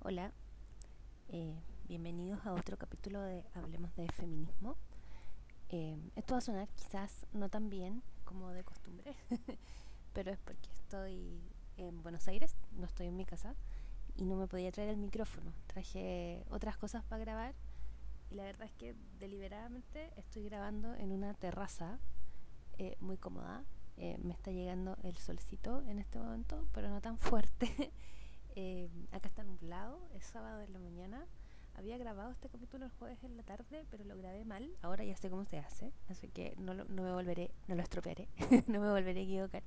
Hola, eh, bienvenidos a otro capítulo de Hablemos de Feminismo. Eh, esto va a sonar quizás no tan bien como de costumbre, pero es porque estoy en Buenos Aires, no estoy en mi casa y no me podía traer el micrófono. Traje otras cosas para grabar y la verdad es que deliberadamente estoy grabando en una terraza eh, muy cómoda. me está llegando el solcito en este momento, pero no tan fuerte. Eh, acá está nublado, es sábado de la mañana. Había grabado este capítulo el jueves en la tarde, pero lo grabé mal. Ahora ya sé cómo se hace, así que no, lo, me volveré, no lo estropearé, no me volveré a equivocar.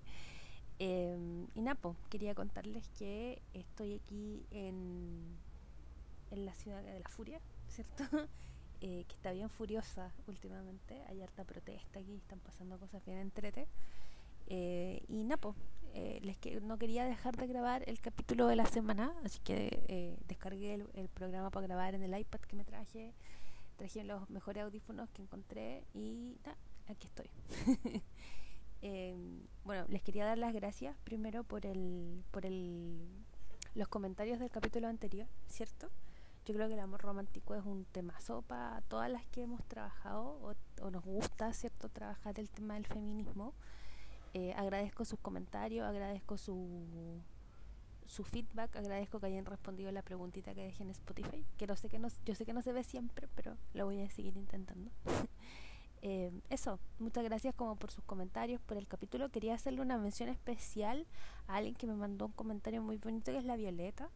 Eh, y Napo, quería contarles que estoy aquí en, en la ciudad de la furia, ¿cierto? Eh, que está bien furiosa últimamente. Hay harta protesta aquí, están pasando cosas bien entrete. Eh, y Napo, eh, les que no quería dejar de grabar el capítulo de la semana, así que eh, descargué el, programa para grabar en el iPad que me traje, traje los mejores audífonos que encontré y aquí estoy. Em, bueno, les quería dar las gracias primero por el, por el, los comentarios del capítulo anterior, ¿cierto? Yo creo que el amor romántico es un tema sopa todas las que hemos trabajado o, o nos gusta, ¿cierto? Trabajar el tema del feminismo. Eh, agradezco sus comentarios, agradezco su, su feedback, agradezco que hayan respondido la preguntita que dejé en Spotify, que no sé que no, yo sé que no se ve siempre, pero lo voy a seguir intentando. eh, eso, muchas gracias como por sus comentarios, por el capítulo. Quería hacerle una mención especial a alguien que me mandó un comentario muy bonito, que es la Violeta.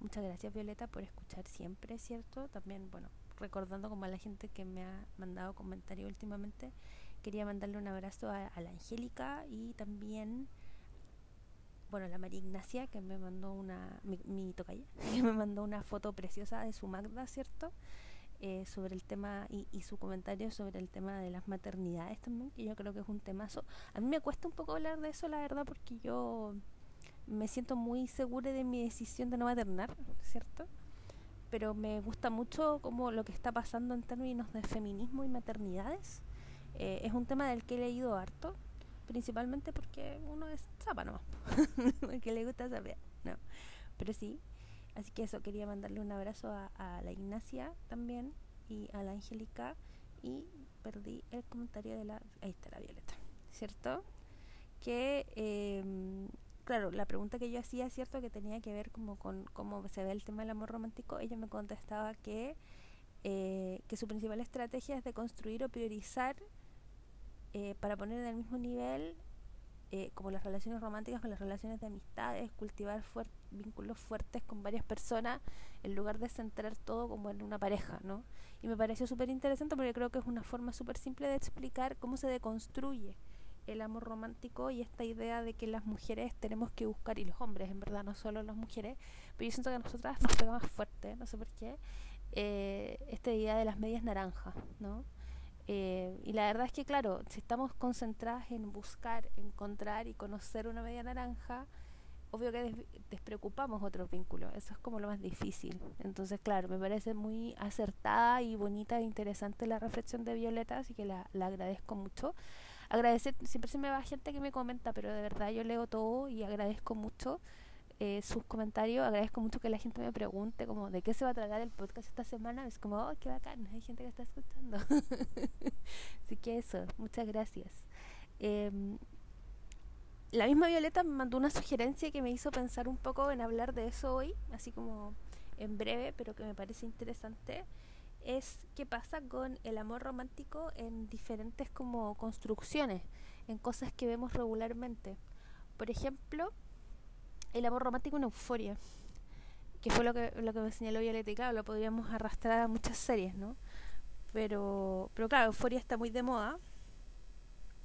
Muchas gracias Violeta por escuchar siempre, ¿cierto? También, bueno, recordando como a la gente que me ha mandado comentarios últimamente, quería mandarle un abrazo a, la Angélica y también bueno, la María Ignacia, que me mandó una, mi, mi tocaya, que me mandó una foto preciosa de su Magda, ¿cierto? Eh, sobre el tema y, y, su comentario sobre el tema de las maternidades también, que yo creo que es un temazo. A mí me cuesta un poco hablar de eso, la verdad, porque yo me siento muy segura de mi decisión de no maternar, ¿cierto? Pero me gusta mucho como lo que está pasando en términos de feminismo y maternidades eh, es un tema del que he leído harto, principalmente porque uno es zapa nomás, que le gusta saber, no, pero sí, así que eso, quería mandarle un abrazo a, la Ignacia también y a la Angélica y perdí el comentario de la, ahí está la Violeta, ¿cierto? Que, eh, claro, la pregunta que yo hacía, ¿cierto? Que tenía que ver como con cómo se ve el tema del amor romántico, ella me contestaba que, eh, que su principal estrategia es de construir o priorizar eh, para poner en el mismo nivel eh, como las relaciones románticas con las relaciones de amistades, cultivar vínculos fuertes con varias personas en lugar de centrar todo como en una pareja, ¿no? Y me pareció súper interesante porque creo que es una forma súper simple de explicar cómo se deconstruye el amor romántico y esta idea de que las mujeres tenemos que buscar, y los hombres en verdad, no solo las mujeres, pero yo siento que a nosotras nos pega más fuerte, no sé por qué, eh, esta idea de las medias naranjas, ¿no? Eh, y la verdad es que, claro, si estamos concentradas en buscar, encontrar y conocer una media naranja, obvio que despreocupamos otros vínculos. Eso es como lo más difícil. Entonces, claro, me parece muy acertada y bonita e interesante la reflexión de Violeta, así que la, la agradezco mucho. Agradecer, siempre se me va gente que me comenta, pero de verdad yo leo todo y agradezco mucho. Eh, sus comentarios. Agradezco mucho que la gente me pregunte como de qué se va a tratar el podcast esta semana. Es como, oh, qué bacán, hay gente que está escuchando. Así que eso, muchas gracias. Em, la misma Violeta me mandó una sugerencia que me hizo pensar un poco en hablar de eso hoy, así como en breve, pero que me parece interesante. Es qué pasa con el amor romántico en diferentes como construcciones, en cosas que vemos regularmente. Por ejemplo, el amor romántico una euforia, que fue lo que, lo que me señaló Violeta lo podríamos arrastrar a muchas series, ¿no? Pero, pero claro, euforia está muy de moda.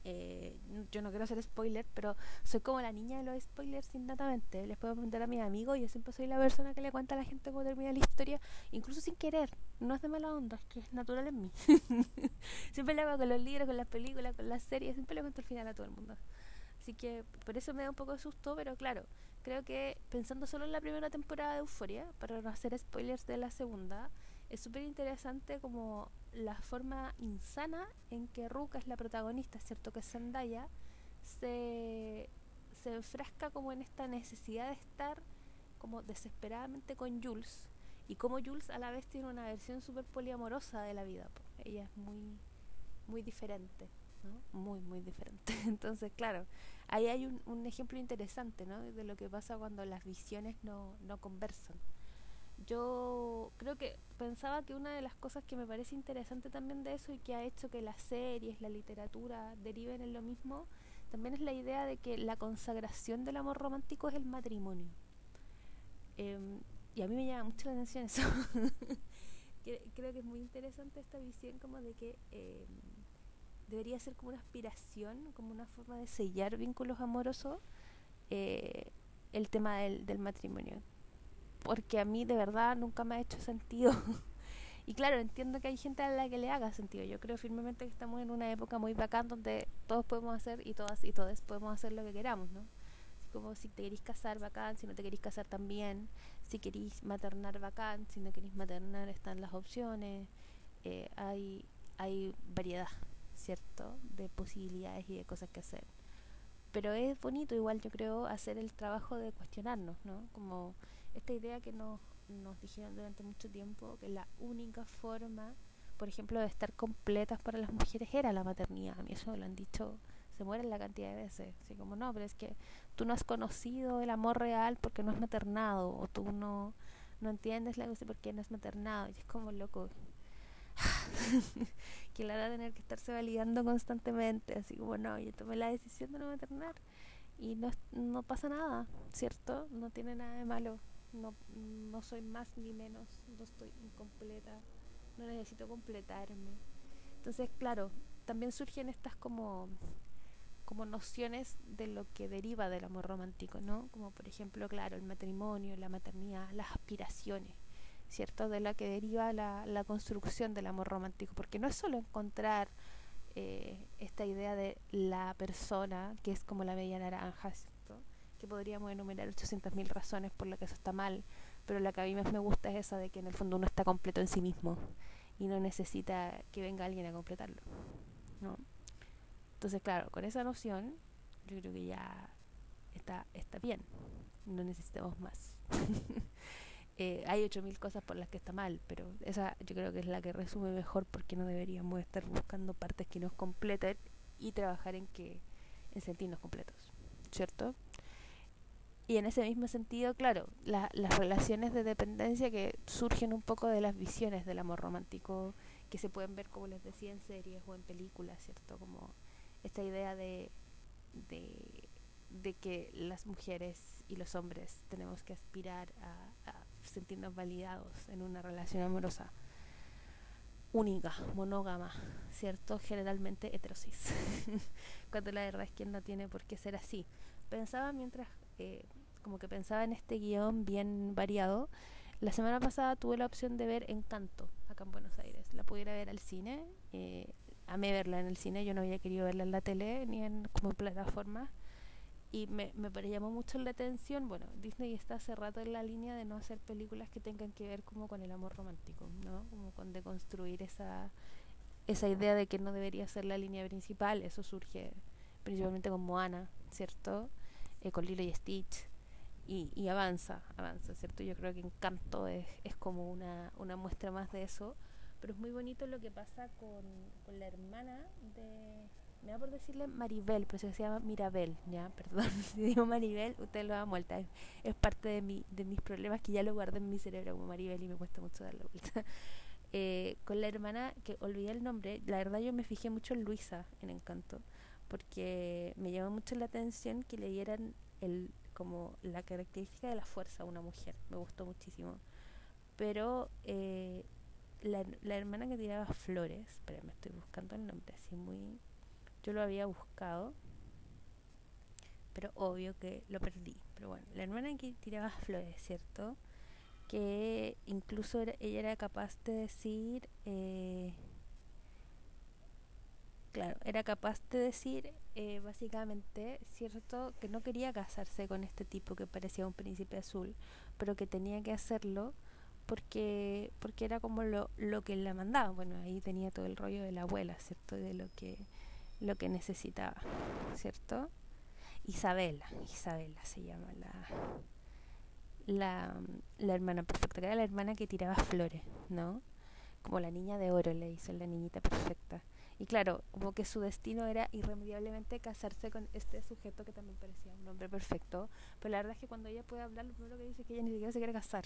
Eh, yo no quiero hacer spoiler, pero soy como la niña de los spoilers indatamente. Les puedo preguntar a mis amigos, yo siempre soy la persona que le cuenta a la gente cómo termina la historia, incluso sin querer. No es de mala onda, es que es natural en mí. siempre le hago con los libros, con las películas, con las series, siempre le cuento el final a todo el mundo. Así que por eso me da un poco de susto, pero claro, creo que pensando solo en la primera temporada de Euforia, para no hacer spoilers de la segunda, es súper interesante como la forma insana en que Ruka es la protagonista, cierto que Zendaya se, se enfrasca como en esta necesidad de estar como desesperadamente con Jules y como Jules a la vez tiene una versión súper poliamorosa de la vida. Ella es muy, muy diferente, Muy, muy diferente. Entonces, claro, ahí hay un, un ejemplo interesante, ¿no? De lo que pasa cuando las visiones no, no conversan. Yo creo que pensaba que una de las cosas que me parece interesante también de eso y que ha hecho que las series, la literatura deriven en lo mismo, también es la idea de que la consagración del amor romántico es el matrimonio. Em, y a mí me llama mucho la atención eso. Creo que es muy interesante esta visión como de que em, debería ser como una aspiración, como una forma de sellar vínculos amorosos eh, el tema del, del matrimonio. Porque a mí de verdad nunca me ha hecho sentido. y claro, entiendo que hay gente a la que le haga sentido. Yo creo firmemente que estamos en una época muy bacán donde todos podemos hacer y todas y todos podemos hacer lo que queramos, ¿no? como si te querís casar, bacán, si no te querís casar también, si querís maternar, bacán, si no querís maternar, están las opciones, eh, hay, hay variedad, ¿cierto?, de posibilidades y de cosas que hacer. Pero es bonito igual, yo creo, hacer el trabajo de cuestionarnos, ¿no? Como esta idea que nos, nos dijeron durante mucho tiempo, que la única forma, por ejemplo, de estar completas para las mujeres era la maternidad. A mí eso lo han dicho se mueren la cantidad de veces. Así como, no, pero es que tú no has conocido el amor real porque no has maternado, o tú no, no entiendes la cosa porque no has maternado. Y es como loco. que la hará tener que estarse validando constantemente, así como, no, yo tomé la decisión de no maternar y no, no pasa nada, ¿cierto? No tiene nada de malo. No, no soy más ni menos, no estoy incompleta, no necesito completarme. Entonces, claro, también surgen estas como como nociones de lo que deriva del amor romántico, ¿no? Como por ejemplo, claro, el matrimonio, la maternidad, las aspiraciones, ¿cierto? De la que deriva la, la construcción del amor romántico, porque no es solo encontrar eh, esta idea de la persona, que es como la bella naranja, ¿cierto? Que podríamos enumerar 800.000 razones por las que eso está mal, pero la que a mí más me gusta es esa de que en el fondo uno está completo en sí mismo y no necesita que venga alguien a completarlo, ¿no? Entonces, claro, con esa noción, yo creo que ya está, está bien. No necesitamos más. eh, hay 8.000 cosas por las que está mal, pero esa yo creo que es la que resume mejor porque no deberíamos estar buscando partes que nos completen y trabajar en que en sentirnos completos, ¿cierto? Y en ese mismo sentido, claro, las relaciones de dependencia que surgen un poco de las visiones del amor romántico que se pueden ver, como les decía, en series o en películas, ¿cierto? Como esta idea de, de, que las mujeres y los hombres tenemos que aspirar a, sentirnos validados en una relación amorosa única, monógama, ¿cierto? Generalmente heterosis, cuando la verdad es que no tiene por qué ser así. Pensaba mientras, eh, como que pensaba en este guion bien variado, la semana pasada tuve la opción de ver Encanto acá en Buenos Aires. La pudiera ver al cine. Eh, amé verla en el cine, yo no había querido verla en la tele ni en como plataforma y me, me llamó mucho la atención, bueno, Disney está hace rato en la línea de no hacer películas que tengan que ver como con el amor romántico, ¿no? Como con deconstruir esa, esa idea de que no debería ser la línea principal, eso surge principalmente con Moana, ¿cierto? Eh, con Lilo y Stitch, y, y avanza, avanza, ¿cierto? Yo creo que Encanto es, es como una, una muestra más de eso, pero es muy bonito lo que pasa con, con la hermana de me da por decirle Maribel, pero se llama Mirabel, ya, perdón, si digo Maribel, usted lo da vuelta, es, parte de, mi, de mis problemas que ya lo guardé en mi cerebro como Maribel y me cuesta mucho darle vuelta. Eh, con la hermana, que olvidé el nombre, la verdad yo me fijé mucho en Luisa, en Encanto, porque me llamó mucho la atención que le dieran el, como la característica de la fuerza a una mujer, me gustó muchísimo. Pero eh, la, la hermana que tiraba flores, pero me estoy buscando el nombre así muy... Yo lo había buscado, pero obvio que lo perdí. Pero bueno, la hermana que tiraba flores, ¿cierto? Que incluso ella era capaz de decir... Eh, claro, era capaz de decir eh, básicamente, ¿cierto? Que no quería casarse con este tipo que parecía un príncipe azul, pero que tenía que hacerlo porque porque era como lo, lo que la mandaba bueno ahí tenía todo el rollo de la abuela cierto de lo que lo que necesitaba cierto Isabela Isabela se llama la la, la hermana perfecta, era la hermana que tiraba flores, ¿no? Como la niña de oro, le dicen, la niñita perfecta. Y claro, como que su destino era irremediablemente casarse con este sujeto que también parecía un hombre perfecto. Pero la verdad es que cuando ella puede hablar, lo primero que dice es que ella ni siquiera se quiere casar.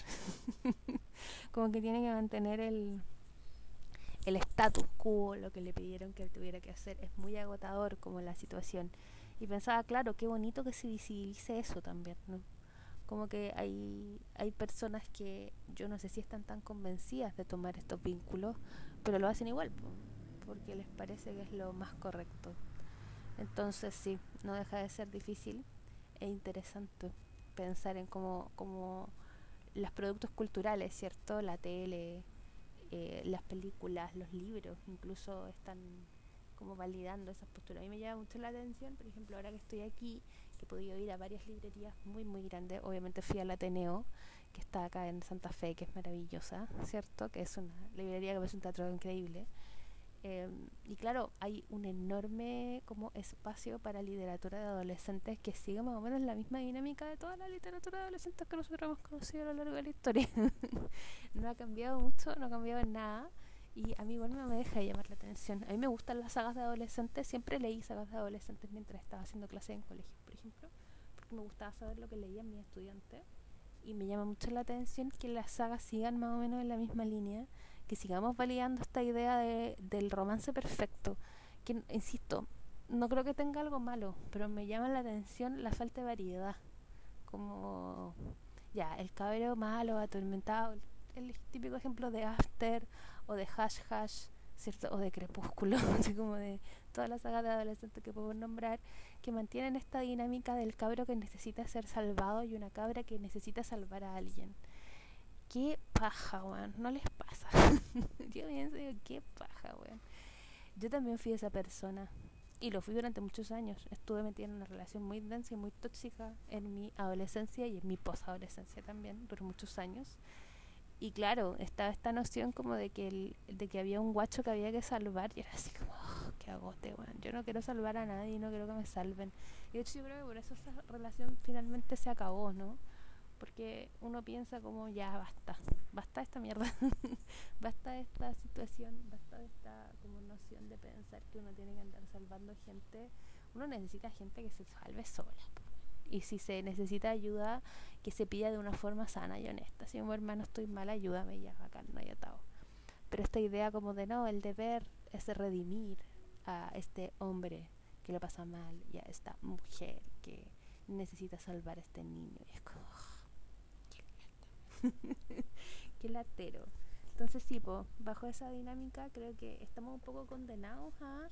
como que tiene que mantener el el status quo, lo que le pidieron que él tuviera que hacer. Es muy agotador como la situación. Y pensaba, claro, qué bonito que se visibilice eso también, ¿no? Como que hay, hay personas que yo no sé si están tan convencidas de tomar estos vínculos, pero lo hacen igual porque les parece que es lo más correcto. Entonces sí, no deja de ser difícil e interesante pensar en cómo, cómo los productos culturales, ¿cierto? La tele, eh, las películas, los libros, incluso están como validando esas posturas. A mí me llama mucho la atención, por ejemplo, ahora que estoy aquí, que he podido ir a varias librerías muy, muy grandes, obviamente fui al Ateneo, que está acá en Santa Fe, que es maravillosa, ¿cierto? Que es una librería que es un teatro increíble. Em, y claro, hay un enorme como espacio para literatura de adolescentes que sigue más o menos la misma dinámica de toda la literatura de adolescentes que nosotros hemos conocido a lo largo de la historia. no ha cambiado mucho, no ha cambiado en nada. Y a mí igual no me deja de llamar la atención. A mí me gustan las sagas de adolescentes. Siempre leí sagas de adolescentes mientras estaba haciendo clases en colegio, por ejemplo. Porque me gustaba saber lo que leían mis estudiantes. Y me llama mucho la atención que las sagas sigan más o menos en la misma línea que sigamos validando esta idea de, del romance perfecto, que, insisto, no creo que tenga algo malo, pero me llama la atención la falta de variedad. Como, ya, el cabello malo, atormentado, el, típico ejemplo de After o de Hash Hash, ¿cierto? O de Crepúsculo, como de todas las sagas de adolescentes que puedo nombrar, que mantienen esta dinámica del cabro que necesita ser salvado y una cabra que necesita salvar a alguien qué paja, weón. No les pasa. yo pienso, qué paja, weón. Yo también fui esa persona. Y lo fui durante muchos años. Estuve metida en una relación muy densa y muy tóxica en mi adolescencia y en mi posadolescencia también, por muchos años. Y claro, estaba esta noción como de que, el, de que había un guacho que había que salvar y era así como, oh, qué agote, weón. Yo no quiero salvar a nadie, no quiero que me salven. Y de hecho yo creo que por eso esa relación finalmente se acabó, ¿no? Porque uno piensa como ya basta, basta esta mierda, basta esta situación, basta esta como noción de pensar que uno tiene que andar salvando gente, uno necesita gente que se salve sola. Y si se necesita ayuda, que se pida de una forma sana y honesta. Si mi hermano estoy mal, ayúdame ya, acá no hay atado. Pero esta idea como de no, el deber es redimir a este hombre que lo pasa mal y a esta mujer que necesita salvar a este niño. Y es como, Qué latero. Entonces, sí, bajo esa dinámica creo que estamos un poco condenados a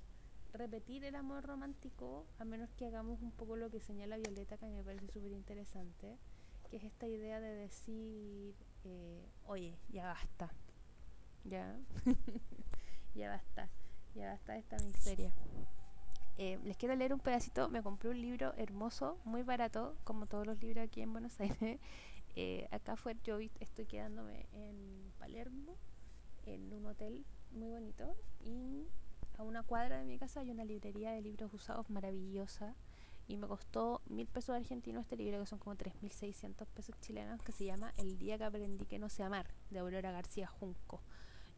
repetir el amor romántico, a menos que hagamos un poco lo que señala Violeta, que me parece súper interesante, que es esta idea de decir, eh, oye, ya basta, ya, ya basta, ya basta esta miseria. Eh, les quiero leer un pedacito, me compré un libro hermoso, muy barato, como todos los libros aquí en Buenos Aires, eh, acá fue, yo estoy quedándome en Palermo, en un hotel muy bonito, y a una cuadra de mi casa hay una librería de libros usados maravillosa, y me costó mil pesos argentinos este libro, que son como 3.600 pesos chilenos, que se llama El día que aprendí que no sé amar, de Aurora García Junco.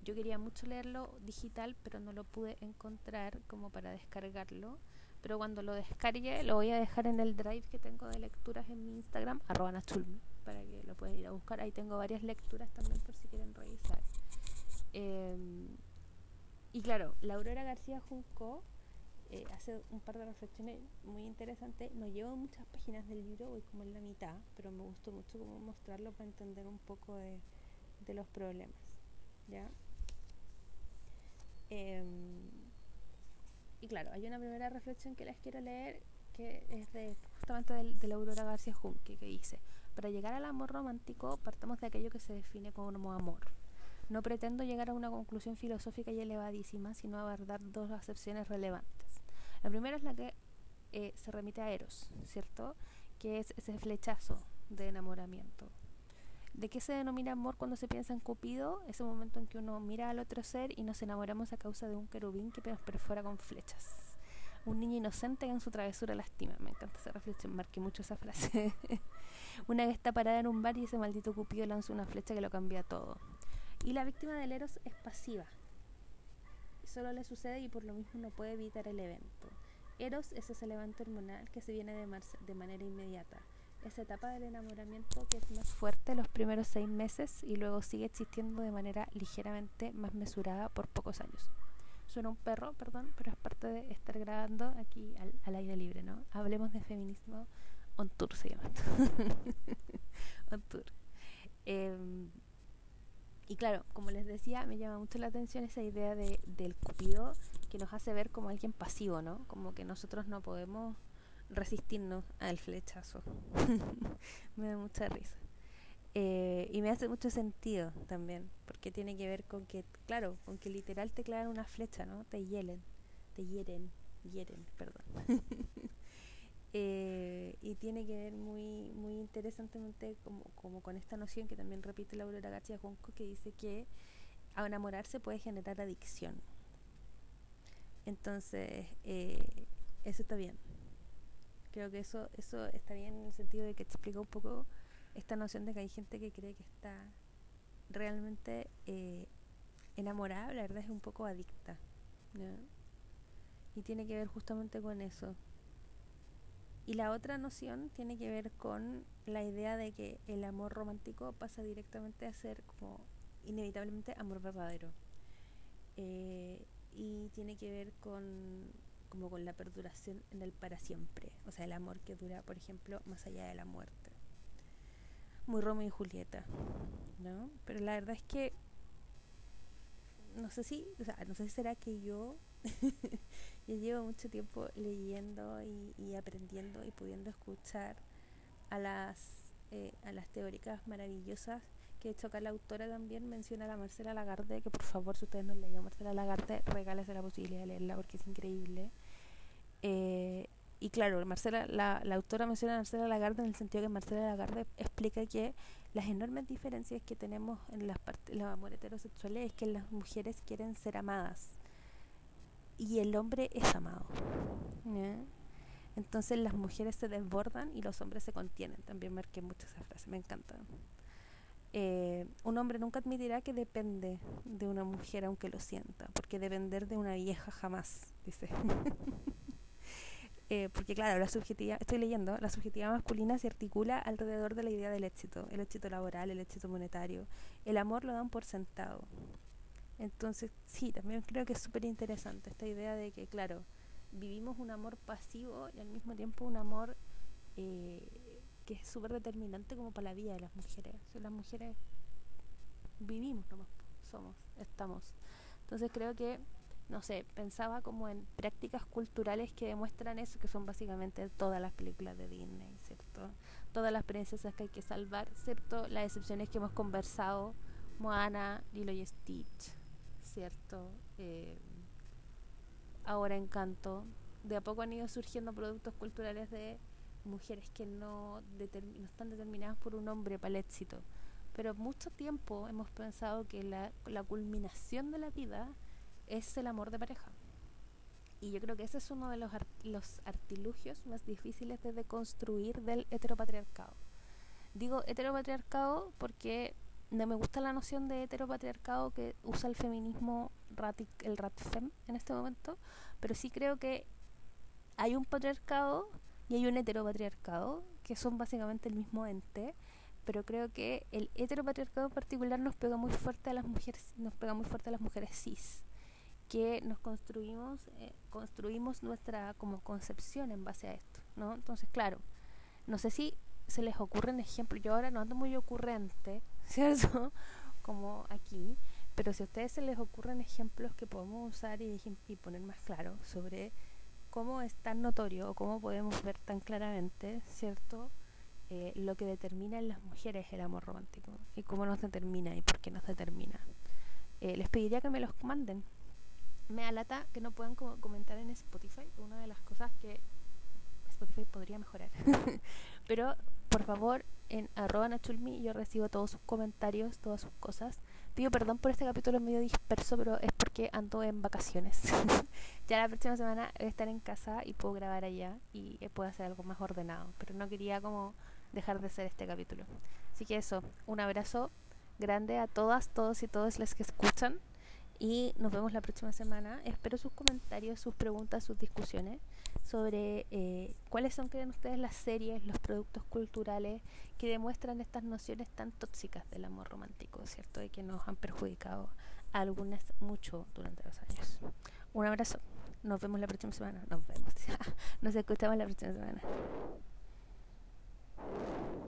Yo quería mucho leerlo digital, pero no lo pude encontrar como para descargarlo pero cuando lo descargue lo voy a dejar en el drive que tengo de lecturas en mi Instagram, arroba para que lo puedan ir a buscar. Ahí tengo varias lecturas también por si quieren revisar. Em, y claro, la García Junco eh, hace un par de reflexiones muy interesantes. No llevo muchas páginas del libro, voy como en la mitad, pero me gustó mucho como mostrarlo para entender un poco de, de los problemas. ¿Ya? Eh, y claro, hay una primera reflexión que les quiero leer que es de justamente de, la Aurora García Junque, que dice, para llegar al amor romántico partamos de aquello que se define como amor. No pretendo llegar a una conclusión filosófica y elevadísima, sino abordar dos acepciones relevantes. La primera es la que eh, se remite a Eros, ¿cierto? Que es ese flechazo de enamoramiento, ¿De qué se denomina amor cuando se piensa en Cupido? Ese momento en que uno mira al otro ser y nos enamoramos a causa de un querubín que nos perfora con flechas. Un niño inocente que en su travesura lastima. Me encanta esa reflexión, marqué mucho esa frase. una que está parada en un bar y ese maldito cupido lanza una flecha que lo cambia todo. Y la víctima del Eros es pasiva. Solo le sucede y por lo mismo no puede evitar el evento. Eros es ese levante hormonal que se viene de, de manera inmediata. Esa etapa del enamoramiento que es más fuerte los primeros seis meses y luego sigue existiendo de manera ligeramente más mesurada por pocos años. Suena un perro, perdón, pero es parte de estar grabando aquí al, aire libre, ¿no? Hablemos de feminismo on tour, se llama. on tour. Em, y claro, como les decía, me llama mucho la atención esa idea de, del cupido que nos hace ver como alguien pasivo, ¿no? Como que nosotros no podemos resistirnos al flechazo. me da mucha risa. Eh, y me hace mucho sentido también, porque tiene que ver con que, claro, con que literal te clavan una flecha, ¿no? Te hielen, te hieren, hieren, perdón. Eh, y tiene que ver muy muy interesantemente como, como con esta noción que también repite la Aurora García Junco que dice que a enamorarse puede generar adicción entonces eh, eso está bien creo que eso eso está bien en el sentido de que explica un poco esta noción de que hay gente que cree que está realmente eh, enamorada la verdad es un poco adicta y tiene que ver justamente con eso y la otra noción tiene que ver con la idea de que el amor romántico pasa directamente a ser como inevitablemente amor verdadero. Eh, y tiene que ver con como con la perduración en el para siempre, o sea, el amor que dura, por ejemplo, más allá de la muerte. Muy Romeo y Julieta, ¿no? Pero la verdad es que no sé si, o sea, no sé si será que yo yo llevo mucho tiempo leyendo y, aprendiendo y pudiendo escuchar a las, eh, a las teóricas maravillosas que de hecho acá la autora también menciona a la Marcela Lagarde, que por favor si ustedes no leído a Marcela Lagarde, regálese la posibilidad de leerla porque es increíble. Eh, y claro, Marcela, la, autora menciona a Marcela Lagarde en el sentido que Marcela Lagarde explica que las enormes diferencias que tenemos en las los amores heterosexuales es que las mujeres quieren ser amadas y el hombre es amado. Entonces las mujeres se desbordan y los hombres se contienen. También marqué mucho esa frase, me encanta. Eh, un hombre nunca admitirá que depende de una mujer aunque lo sienta, porque depender de una vieja jamás, dice. Eh, porque claro, la subjetividad, estoy leyendo, la subjetividad masculina se articula alrededor de la idea del éxito, el éxito laboral, el éxito monetario. El amor lo dan por sentado. Entonces, sí, también creo que es súper interesante esta idea de que, claro, vivimos un amor pasivo y al mismo tiempo un amor eh, que es súper determinante como para la vida de las mujeres. las mujeres vivimos nomás, somos, estamos. Entonces creo que, no sé, pensaba como en prácticas culturales que demuestran eso, que son básicamente todas las películas de Disney, ¿cierto? Todas las princesas que hay que salvar, ¿cierto? Las excepciones que hemos conversado, Moana, Lilo y Stitch, ¿cierto? Eh, ahora Encanto. De a poco han ido surgiendo productos culturales de mujeres que no, no están determinadas por un hombre para el éxito. Pero mucho tiempo hemos pensado que la, la culminación de la vida es el amor de pareja. Y yo creo que ese es uno de los, los artilugios más difíciles de deconstruir del heteropatriarcado. Digo heteropatriarcado porque no me gusta la noción de heteropatriarcado que usa el feminismo el ratfem en este momento, pero sí creo que hay un patriarcado y hay un heteropatriarcado que son básicamente el mismo ente, pero creo que el heteropatriarcado en particular nos pega muy fuerte a las mujeres, nos pega muy fuerte a las mujeres cis, que nos construimos eh, construimos nuestra como concepción en base a esto, ¿no? Entonces, claro, no sé si se les ocurren ejemplos, yo ahora no ando muy ocurrente, ¿cierto? Como aquí, pero si a ustedes se les ocurren ejemplos que podemos usar y, y poner más claro sobre cómo es tan notorio o cómo podemos ver tan claramente, ¿cierto? Eh, lo que determina en las mujeres el amor romántico y cómo nos determina y por qué nos determina. Eh, les pediría que me los manden. Me alata que no puedan comentar en Spotify, una de las cosas que Spotify podría mejorar. Pero por favor, en arroba nachulmi yo recibo todos sus comentarios, todas sus cosas. Pido perdón por este capítulo medio disperso, pero es porque ando en vacaciones. ya la próxima semana voy a estar en casa y puedo grabar allá y puedo hacer algo más ordenado. Pero no quería como dejar de hacer este capítulo. Así que eso, un abrazo grande a todas, todos y todas las que escuchan. Y nos vemos la próxima semana. Espero sus comentarios, sus preguntas, sus discusiones sobre eh, cuáles son, creen ustedes, las series, los productos culturales que demuestran estas nociones tan tóxicas del amor romántico, ¿cierto? Y que nos han perjudicado algunas mucho durante los años. Un abrazo. Nos vemos la próxima semana. Nos vemos. Nos escuchamos la próxima semana.